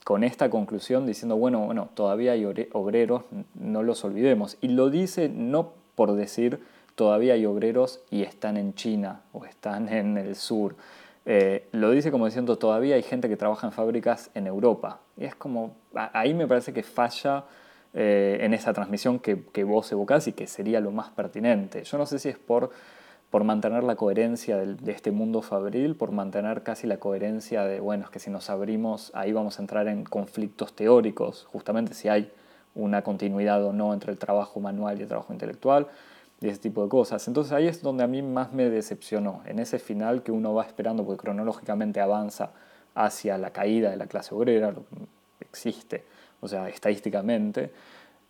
con esta conclusión diciendo, bueno, bueno, todavía hay obreros, no los olvidemos. Y lo dice no por decir todavía hay obreros y están en China o están en el sur. Eh, lo dice como diciendo todavía hay gente que trabaja en fábricas en Europa. Y es como, ahí me parece que falla en esa transmisión que, vos evocás y que sería lo más pertinente. Yo no sé si es por, por mantener la coherencia de, este mundo fabril, por mantener casi la coherencia de, bueno, que si nos abrimos ahí vamos a entrar en conflictos teóricos, justamente si hay una continuidad o no entre el trabajo manual y el trabajo intelectual y ese tipo de cosas. Entonces ahí es donde a mí más me decepcionó, en ese final que uno va esperando, porque cronológicamente avanza hacia la caída de la clase obrera, lo que existe, o sea, estadísticamente,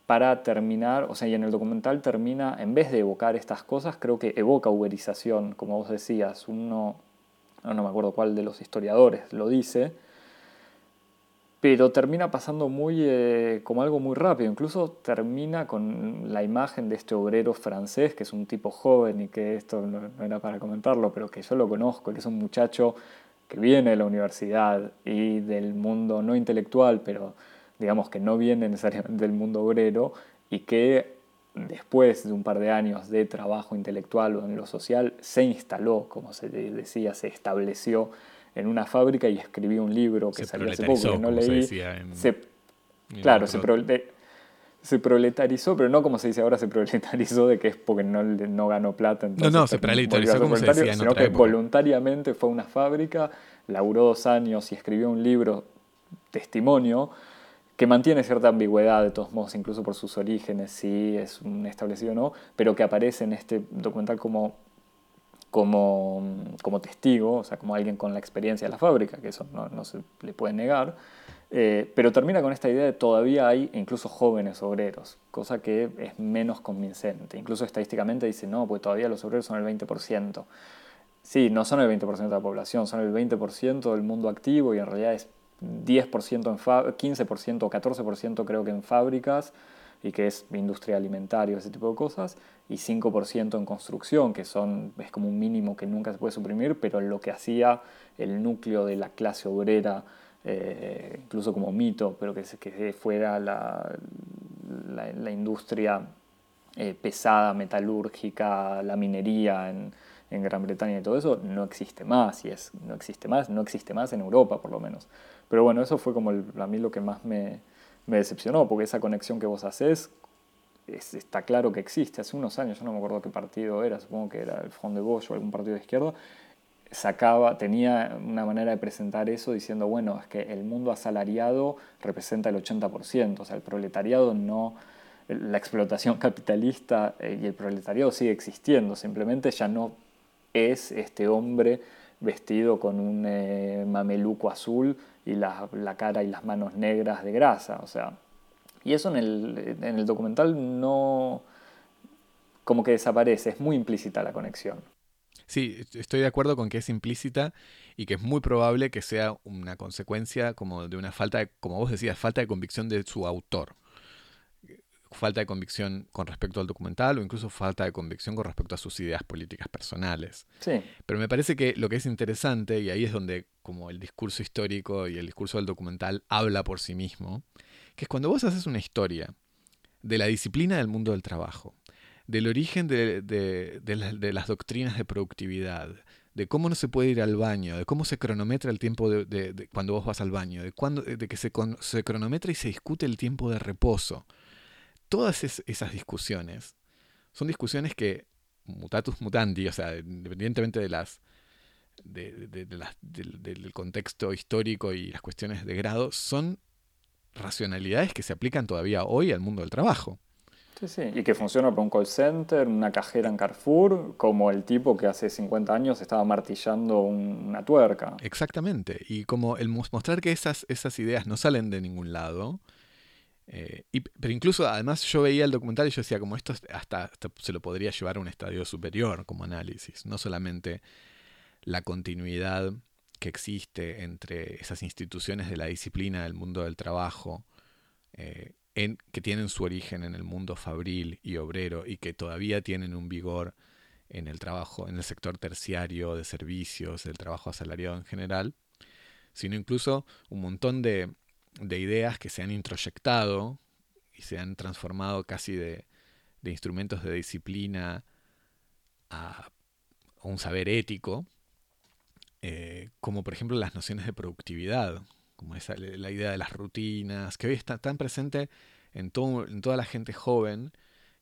para terminar, o sea, y en el documental termina, en vez de evocar estas cosas, creo que evoca uberización, como vos decías, uno, no me acuerdo cuál de los historiadores lo dice, pero termina pasando muy eh, como algo muy rápido. Incluso termina con la imagen de este obrero francés, que es un tipo joven y que esto no, era para comentarlo, pero que yo lo conozco, que es un muchacho que viene de la universidad y del mundo no intelectual, pero digamos que no viene necesariamente del mundo obrero y que después de un par de años de trabajo intelectual o en lo social se instaló, como se decía, se estableció en una fábrica y escribí un libro que salió hace poco, que no leí. Se claro, se, se, proletarizó, pero no como se dice ahora, se proletarizó de que es porque no, no ganó plata. no, no, se proletarizó como se decía Sino que voluntariamente fue a una fábrica, laburó dos años y escribió un libro, testimonio, que mantiene cierta ambigüedad de todos modos, incluso por sus orígenes, si es un establecido o no, pero que aparece en este documental como como, como, testigo, o sea, como alguien con la experiencia de la fábrica, que eso no, se le puede negar, eh, pero termina con esta idea de todavía hay incluso jóvenes obreros, cosa que es menos convincente. Incluso estadísticamente dice, no, pues todavía los obreros son el 20%. Sí, no son el 20% de la población, son el 20% del mundo activo y en realidad es 10% en 15% o 14% creo que en fábricas y que es industria alimentaria, ese tipo de cosas, y 5% en construcción, que son, es como un mínimo que nunca se puede suprimir, pero lo que hacía el núcleo de la clase obrera, eh, incluso como mito, pero que, que fuera la, la, industria eh, pesada, metalúrgica, la minería en, en, Gran Bretaña y todo eso, no existe más, y es, no existe más, no existe más en Europa por lo menos. Pero bueno, eso fue como a mí lo que más me, me decepcionó, porque esa conexión que vos haces está claro que existe. Hace unos años, yo no me acuerdo qué partido era, supongo que era el Front de Bosch o algún partido de izquierda, sacaba, tenía una manera de presentar eso diciendo, bueno, es que el mundo asalariado representa el 80%, o sea, el proletariado no, la explotación capitalista eh, y el proletariado sigue existiendo, simplemente ya no es este hombre vestido con un eh, mameluco azul y la, la, cara y las manos negras de grasa. O sea, y eso en el, en el documental no... como que desaparece, es muy implícita la conexión. Sí, estoy de acuerdo con que es implícita y que es muy probable que sea una consecuencia como de una falta de, como vos decías, falta de convicción de su autor falta de convicción con respecto al documental o incluso falta de convicción con respecto a sus ideas políticas personales. Sí. Pero me parece que lo que es interesante, y ahí es donde como el discurso histórico y el discurso del documental habla por sí mismo, que es cuando vos haces una historia de la disciplina del mundo del trabajo, del origen de, de, las doctrinas de productividad, de cómo no se puede ir al baño, de cómo se cronometra el tiempo de, cuando vos vas al baño, de, cuando, de que se, se cronometra y se discute el tiempo de reposo, todas esas discusiones son discusiones que, mutatus mutandi, o sea, independientemente de las, del contexto histórico y las cuestiones de grado, son racionalidades que se aplican todavía hoy al mundo del trabajo. Sí, sí, y que funciona para un call center, una cajera en Carrefour, como el tipo que hace 50 años estaba martillando una tuerca. Exactamente, y como el mostrar que esas, esas ideas no salen de ningún lado, eh, pero incluso, además, yo veía el documental y yo decía, como esto hasta, se lo podría llevar a un estadio superior como análisis, no solamente la continuidad que existe entre esas instituciones de la disciplina del mundo del trabajo, eh, que tienen su origen en el mundo fabril y obrero y que todavía tienen un vigor en el trabajo, en el sector terciario de servicios, del trabajo asalariado en general, sino incluso un montón de de ideas que se han introyectado y se han transformado casi de, instrumentos de disciplina a, un saber ético, eh, como por ejemplo las nociones de productividad, como esa, la idea de las rutinas, que hoy está tan presente en, todo, en toda la gente joven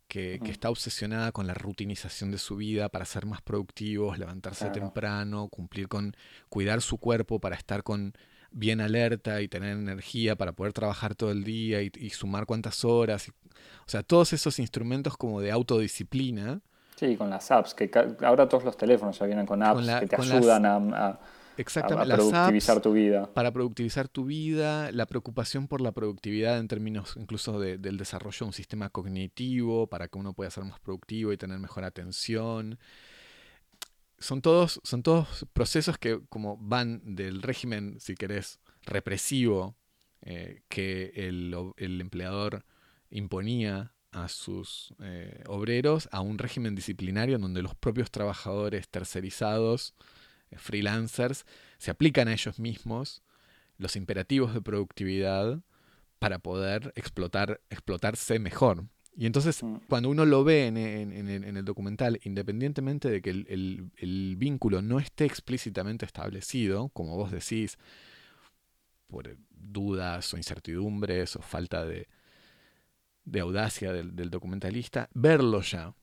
que, está obsesionada con la rutinización de su vida para ser más productivos, levantarse temprano, cumplir con cuidar su cuerpo para estar con bien alerta y tener energía para poder trabajar todo el día y, sumar cuántas horas. o sea, todos esos instrumentos como de autodisciplina. Sí, con las apps, que ahora todos los teléfonos ya vienen con apps que te ayudan a Exactamente, para productivizar tu vida. Para productivizar tu vida, la preocupación por la productividad en términos incluso del desarrollo de un sistema cognitivo para que uno pueda ser más productivo y tener mejor atención. Son todos, son todos procesos que como van del régimen, si querés, represivo eh, que el, empleador imponía a sus eh, obreros a un régimen disciplinario en donde los propios trabajadores tercerizados freelancers, se aplican a ellos mismos los imperativos de productividad para poder explotar, explotarse mejor. Y entonces, mm. cuando uno lo ve en, el documental, independientemente de que el, vínculo no esté explícitamente establecido, como vos decís, por dudas o incertidumbres o falta de, audacia del, documentalista, verlo ya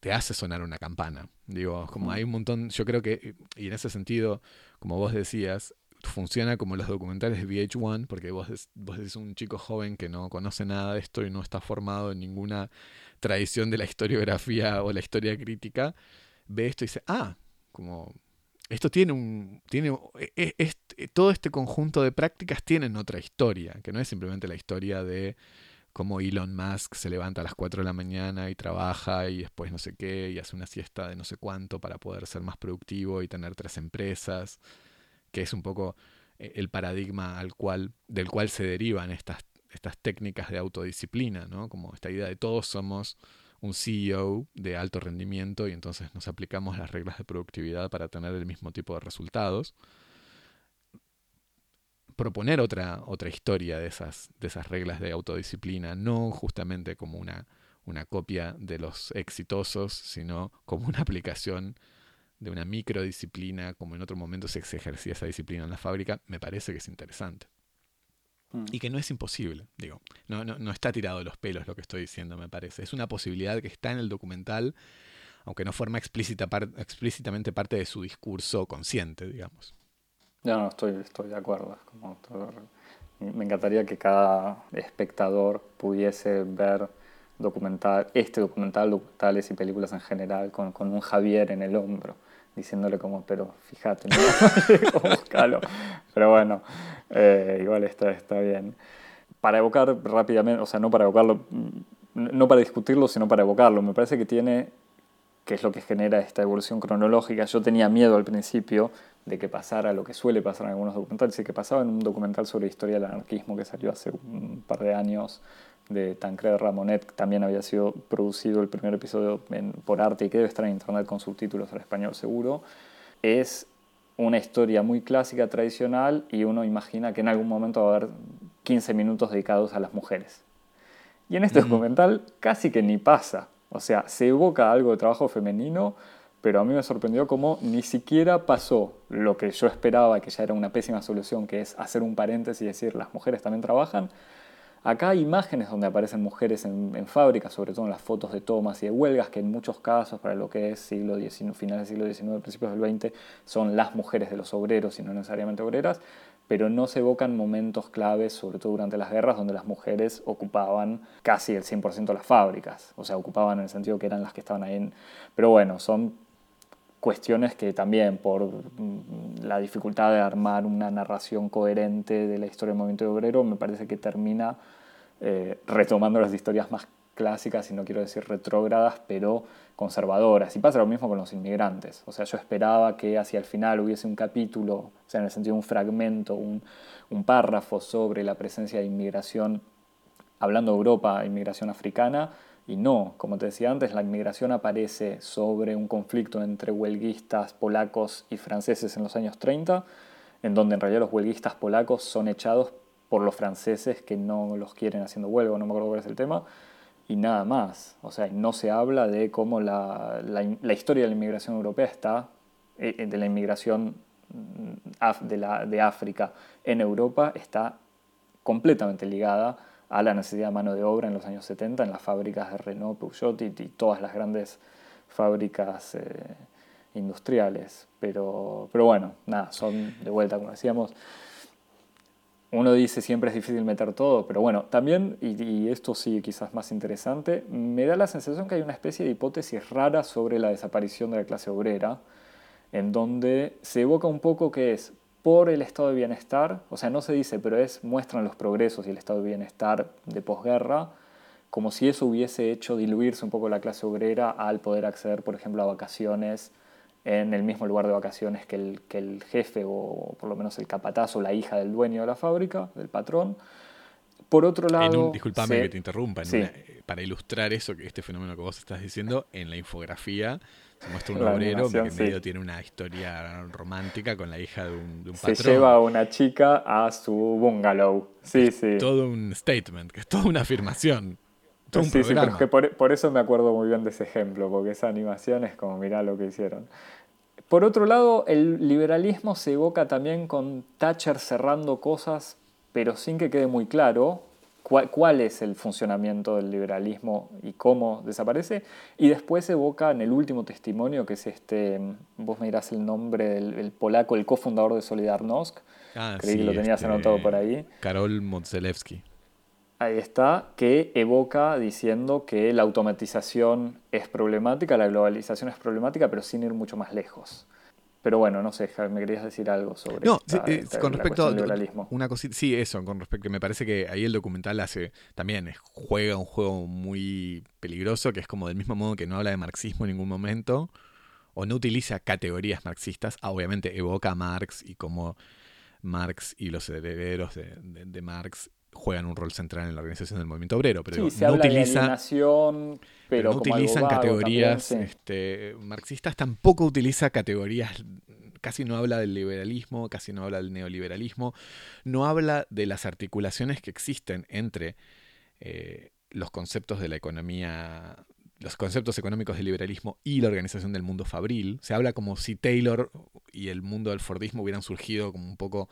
te hace sonar una campana. Digo, como hay un montón, yo creo que, y en ese sentido, como vos decías, funciona como los documentales de VH1, porque vos, vos decís un chico joven que no conoce nada de esto y no está formado en ninguna tradición de la historiografía o la historia crítica, ve esto y dice, ah, como esto tiene un tiene e, e, todo este conjunto de prácticas tienen otra historia que no es simplemente la historia de como Elon Musk se levanta a las 4 de la mañana y trabaja y después no sé qué y hace una siesta de no sé cuánto para poder ser más productivo y tener tres empresas, que es un poco eh, el paradigma al cual, del cual se derivan estas, estas técnicas de autodisciplina, ¿no? Como esta idea de todos somos un CEO de alto rendimiento y entonces nos aplicamos las reglas de productividad para tener el mismo tipo de resultados proponer otra, otra historia de esas, de esas reglas de autodisciplina, no justamente como una, una copia de los exitosos, sino como una aplicación de una microdisciplina, como en otro momento se ejercía esa disciplina en la fábrica, me parece que es interesante. Mm. Y que no es imposible, digo, no, no, no está tirado de los pelos lo que estoy diciendo, me parece. Es una posibilidad que está en el documental, aunque no forma explícita explícitamente parte de su discurso consciente, digamos. No, no, estoy, estoy de acuerdo. Como me encantaría que cada espectador pudiese ver documental, este documental, documentales y películas en general, con, con un Javier en el hombro, diciéndole como, pero fíjate, no Pero bueno, eh, igual está, está bien. Para evocar rápidamente, o sea, no para evocarlo, no para discutirlo, sino para evocarlo, me parece que tiene, que es lo que genera esta evolución cronológica. Yo tenía miedo al principio de que pasara lo que suele pasar en algunos documentales y que pasaba en un documental sobre historia del anarquismo que salió hace un par de años de Tancred Ramonet, que también había sido producido el primer episodio por arte y que debe estar en internet con subtítulos al español seguro, es una historia muy clásica, tradicional, y uno imagina que en algún momento va a haber 15 minutos dedicados a las mujeres. Y en este documental casi que ni pasa. O sea, se evoca algo de trabajo femenino, pero a mí me sorprendió cómo ni siquiera pasó lo que yo esperaba, que ya era una pésima solución, que es hacer un paréntesis y decir las mujeres también trabajan. Acá hay imágenes donde aparecen mujeres en, fábricas, sobre todo en las fotos de tomas y de huelgas, que en muchos casos, para lo que es siglo XIX, finales del siglo XIX, principios del XX, son las mujeres de los obreros y no necesariamente obreras, pero no se evocan momentos claves, sobre todo durante las guerras, donde las mujeres ocupaban casi el 100% de las fábricas, o sea, ocupaban en el sentido que eran las que estaban ahí. En... Pero bueno, son cuestiones que también por mm, la dificultad de armar una narración coherente de la historia del movimiento obrero, me parece que termina eh, retomando las historias más clásicas, y no quiero decir retrógradas, pero conservadoras. Y pasa lo mismo con los inmigrantes. O sea, yo esperaba que hacia el final hubiese un capítulo, o sea, en el sentido de un fragmento, un, un párrafo sobre la presencia de inmigración, hablando de Europa, inmigración africana, y no, como te decía antes, la inmigración aparece sobre un conflicto entre huelguistas polacos y franceses en los años 30, en donde en realidad los huelguistas polacos son echados por los franceses que no los quieren haciendo huelga, no me acuerdo cuál es el tema, y nada más. O sea, no se habla de cómo la, la, historia de la inmigración europea está, eh, de la inmigración mm, de, la, de África en Europa está completamente ligada a la necesidad de mano de obra en los años 70 en las fábricas de Renault, Peugeot y, todas las grandes fábricas eh, industriales. Pero, pero bueno, nada, son de vuelta, como decíamos, uno dice siempre es difícil meter todo, pero bueno, también, y, esto sí quizás más interesante, me da la sensación que hay una especie de hipótesis rara sobre la desaparición de la clase obrera, en donde se evoca un poco que es por el estado de bienestar, o sea, no se dice, pero es muestran los progresos y el estado de bienestar de posguerra, como si eso hubiese hecho diluirse un poco la clase obrera al poder acceder, por ejemplo, a vacaciones en el mismo lugar de vacaciones que el, que el jefe o por lo menos el capataz o la hija del dueño de la fábrica, del patrón. Por otro lado... disculpame que te interrumpa, para ilustrar eso, que este fenómeno que vos estás diciendo, en la infografía se muestra un obrero que en medio tiene una historia romántica con la hija de un, de un patrón. Se lleva a una chica a su bungalow. Sí, sí. Todo un statement, que es toda una afirmación. sí, sí, pero que por, por, eso me acuerdo muy bien de ese ejemplo, porque esa animación es como, mirá lo que hicieron. Por otro lado, el liberalismo se evoca también con Thatcher cerrando cosas, pero sin que quede muy claro cuál, es el funcionamiento del liberalismo y cómo desaparece. Y después evoca en el último testimonio, que es este, vos me dirás el nombre del polaco, el cofundador de Solidarnosc. Ah, Creí que lo tenías este, anotado por ahí. Karol Modzelewski. Ahí está, que evoca diciendo que la automatización es problemática, la globalización es problemática, pero sin ir mucho más lejos. Pero bueno, no sé, me querías decir algo sobre no, eh, con respecto al liberalismo. Una cosita, sí, eso, con respecto, me parece que ahí el documental hace también juega un juego muy peligroso, que es como del mismo modo que no habla de marxismo en ningún momento, o no utiliza categorías marxistas, ah, obviamente evoca a Marx y como Marx y los herederos de Marx juegan un rol central en la organización del movimiento obrero, pero no, utiliza, pero, no utilizan categorías este, marxistas, tampoco utiliza categorías, casi no habla del liberalismo, casi no habla del neoliberalismo, no habla de las articulaciones que existen entre eh, los conceptos de la economía los conceptos económicos del liberalismo y la organización del mundo fabril. Se habla como si Taylor y el mundo del Fordismo hubieran surgido como un poco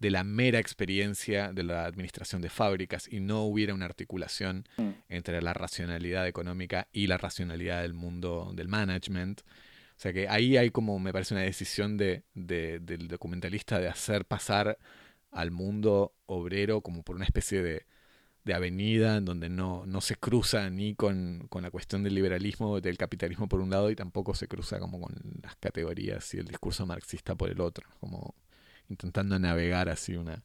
de la mera experiencia de la administración de fábricas y no hubiera una articulación mm. entre la racionalidad económica y la racionalidad del mundo del management. O sea que ahí hay como, me parece, una decisión de, del documentalista de hacer pasar al mundo obrero como por una especie de, de avenida en donde no, no se cruza ni con, con, la cuestión del liberalismo, del capitalismo por un lado y tampoco se cruza como con las categorías y el discurso marxista por el otro. Como intentando navegar así una,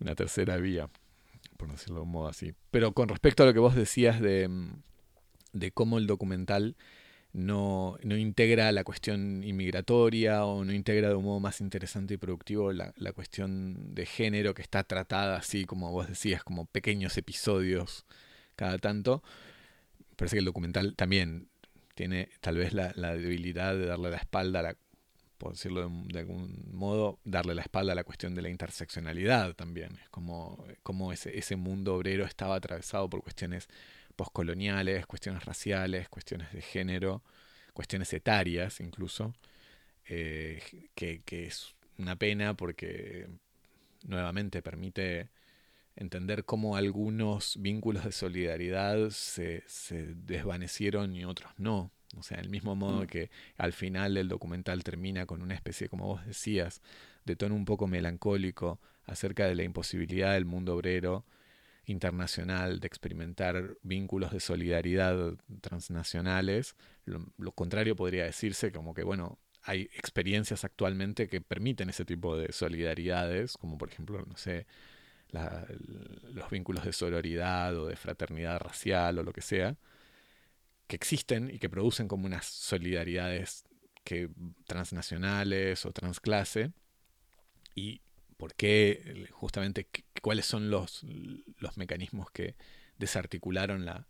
una tercera vía, por decirlo de un modo así. Pero con respecto a lo que vos decías de, mm, de cómo el documental no, no, integra la cuestión inmigratoria o no integra de un modo más interesante y productivo la, la, cuestión de género que está tratada así, como vos decías, como pequeños episodios cada tanto. Parece que el documental también tiene tal vez la, la debilidad de darle la espalda a la por decirlo de, algún modo, darle la espalda a la cuestión de la interseccionalidad también. Es como, como ese, ese mundo obrero estaba atravesado por cuestiones postcoloniales, cuestiones raciales, cuestiones de género, cuestiones etarias incluso, eh, que, que, es una pena porque nuevamente permite entender cómo algunos vínculos de solidaridad se, se desvanecieron y otros no. O sea, del mismo modo mm. que al final el documental termina con una especie, como vos decías, de tono un poco melancólico acerca de la imposibilidad del mundo obrero internacional de experimentar vínculos de solidaridad transnacionales. Lo, contrario podría decirse como que, bueno, hay experiencias actualmente que permiten ese tipo de solidaridades, como por ejemplo, no sé, los vínculos de sororidad o de fraternidad racial o lo que sea, que existen y que producen como unas solidaridades que, transnacionales o transclase y por qué justamente cuáles son los, los mecanismos que desarticularon la,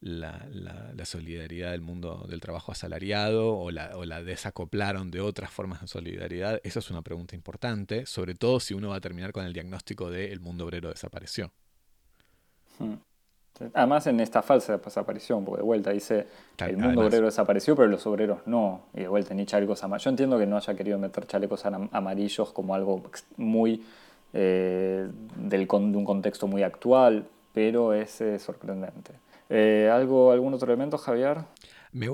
la, la, solidaridad del mundo del trabajo asalariado o la, o la desacoplaron de otras formas de solidaridad? Esa es una pregunta importante, sobre todo si uno va a terminar con el diagnóstico de el mundo obrero desapareció. Hmm. Además en esta falsa desaparición, porque de vuelta dice, el mundo obrero desapareció, pero los obreros no. Y de vuelta ni chalecos amarillos. Yo entiendo que no haya querido meter chalecos amarillos como algo muy del, de un contexto muy actual, pero es sorprendente. ¿algo, ¿Algún otro elemento, Javier?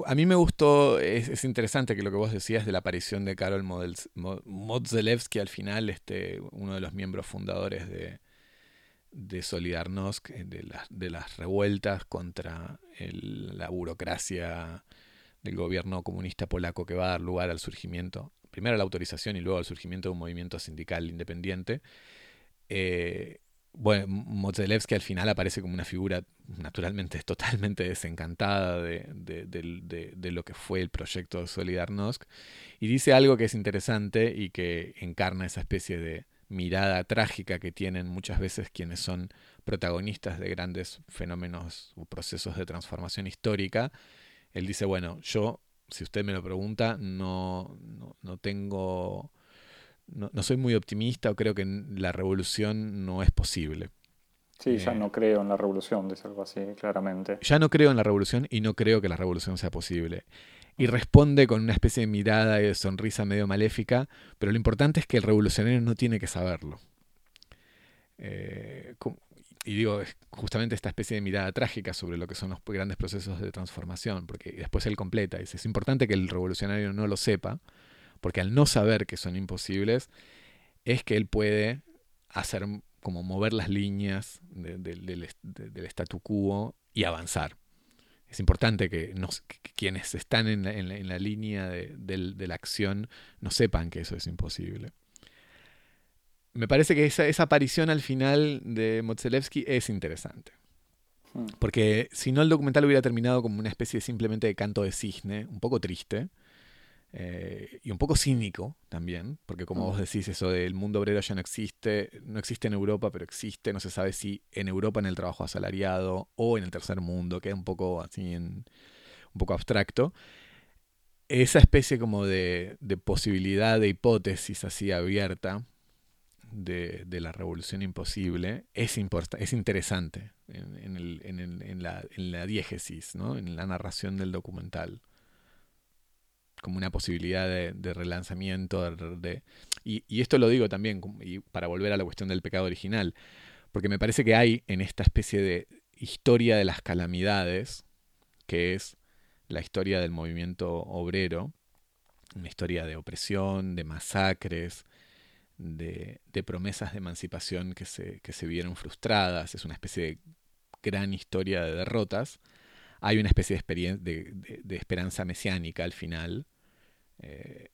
a mí me gustó, es, interesante que lo que vos decías de la aparición de Karol Modzelewski al final, este, uno de los miembros fundadores de, de Solidarnosc, eh, de, de las revueltas contra la burocracia del gobierno comunista polaco que va a dar lugar al surgimiento, primero a la autorización y luego al surgimiento de un movimiento sindical independiente. Eh, bueno, Modzelewski al final aparece como una figura naturalmente totalmente desencantada de, de, lo que fue el proyecto Solidarnosc y dice algo que es interesante y que encarna esa especie de mirada trágica que tienen muchas veces quienes son protagonistas de grandes fenómenos o procesos de transformación histórica. Él dice, bueno, yo, si usted me lo pregunta, no, no, tengo, no, soy muy optimista o creo que la revolución no es posible. Sí, ya eh, no creo en la revolución, dice algo así, claramente. Ya no creo en la revolución y no creo que la revolución sea posible y responde con una especie de mirada y de sonrisa medio maléfica, pero lo importante es que el revolucionario no tiene que saberlo. Eh, y digo, justamente esta especie de mirada trágica sobre lo que son los grandes procesos de transformación, porque después él completa, dice, es importante que el revolucionario no lo sepa, porque al no saber que son imposibles, es que él puede hacer como mover las líneas del statu quo y avanzar es importante que, quienes están en la, línea de, la acción no sepan que eso es imposible. Me parece que esa, aparición al final de Motzelewski es interesante. Hmm. Porque si no el documental hubiera terminado como una especie simplemente de canto de cisne, un poco triste, eh, y un poco cínico también, porque como vos decís, eso del mundo obrero ya no existe, no existe en Europa, pero existe, no se sabe si en Europa en el trabajo asalariado o en el tercer mundo, queda un poco así, en, un poco abstracto. Esa especie como de, posibilidad de hipótesis así abierta de, la revolución imposible es, es interesante en, la, en la diégesis, ¿no? en la narración del documental como una posibilidad de, relanzamiento. De, y, esto lo digo también y para volver a la cuestión del pecado original, porque me parece que hay en esta especie de historia de las calamidades, que es la historia del movimiento obrero, una historia de opresión, de masacres, de, promesas de emancipación que se, que se vieron frustradas, es una especie de gran historia de derrotas hay una especie de, de, esperanza mesiánica al final, eh,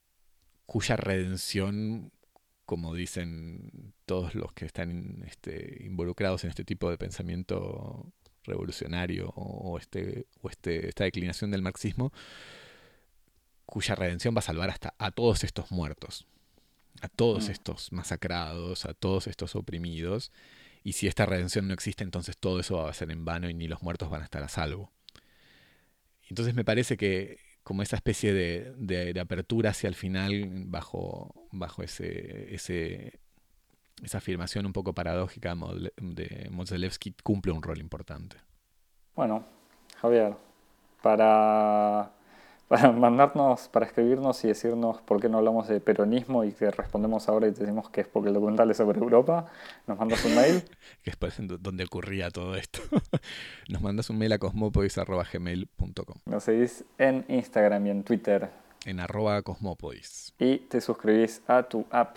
cuya redención, como dicen todos los que están este, involucrados en este tipo de pensamiento revolucionario o, este, o este, esta declinación del marxismo, cuya redención va a salvar hasta a todos estos muertos, a todos mm. estos masacrados, a todos estos oprimidos. Y si esta redención no existe, entonces todo eso va a ser en vano y ni los muertos van a estar a salvo. Entonces me parece que como esa especie de, apertura hacia el final bajo, bajo ese, esa afirmación un poco paradójica de Mozelewski cumple un rol importante. Bueno, Javier, para para mandarnos, para escribirnos y decirnos por qué no hablamos de peronismo y que respondemos ahora y te decimos que es porque el documental es sobre Europa, nos mandas un mail. que es donde ocurría todo esto. nos mandas un mail a cosmopodis.gmail.com. Nos seguís en Instagram y en Twitter. En arroba cosmopodis. Y te suscribís a tu app,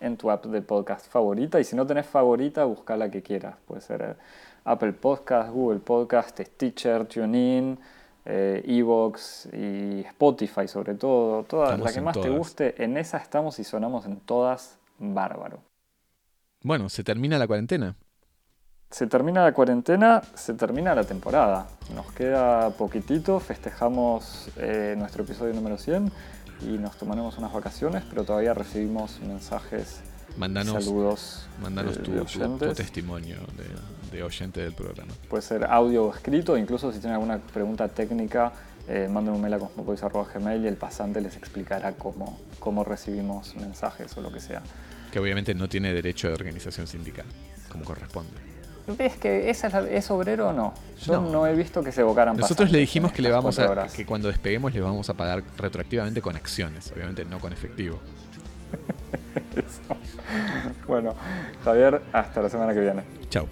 en tu app de podcast favorita. Y si no tenés favorita, busca la que quieras. Puede ser eh, Apple Podcast, Google Podcast, Stitcher, TuneIn eh, Evox y Spotify sobre todo, todas, la que más te guste, en esa estamos y sonamos en todas bárbaro. Bueno, se termina la cuarentena. Se termina la cuarentena, se termina la temporada. Nos queda poquitito, festejamos eh, nuestro episodio número 100 y nos tomaremos unas vacaciones, pero todavía recibimos mensajes, mandanos, saludos. Mandanos tu, testimonio de, oyente del programa. Puede ser audio o escrito, incluso si tienen alguna pregunta técnica, eh, manden un mail a cosmopolis.gmail y el pasante les explicará cómo, cómo recibimos mensajes o lo que sea. Que obviamente no tiene derecho de organización sindical, como corresponde. ¿Ves que es, es obrero o no? Yo no. he visto que se evocaran Nosotros le dijimos que le vamos a que cuando despeguemos le vamos a pagar retroactivamente con acciones, obviamente no con efectivo. bueno, Javier, hasta la semana que viene. Chao.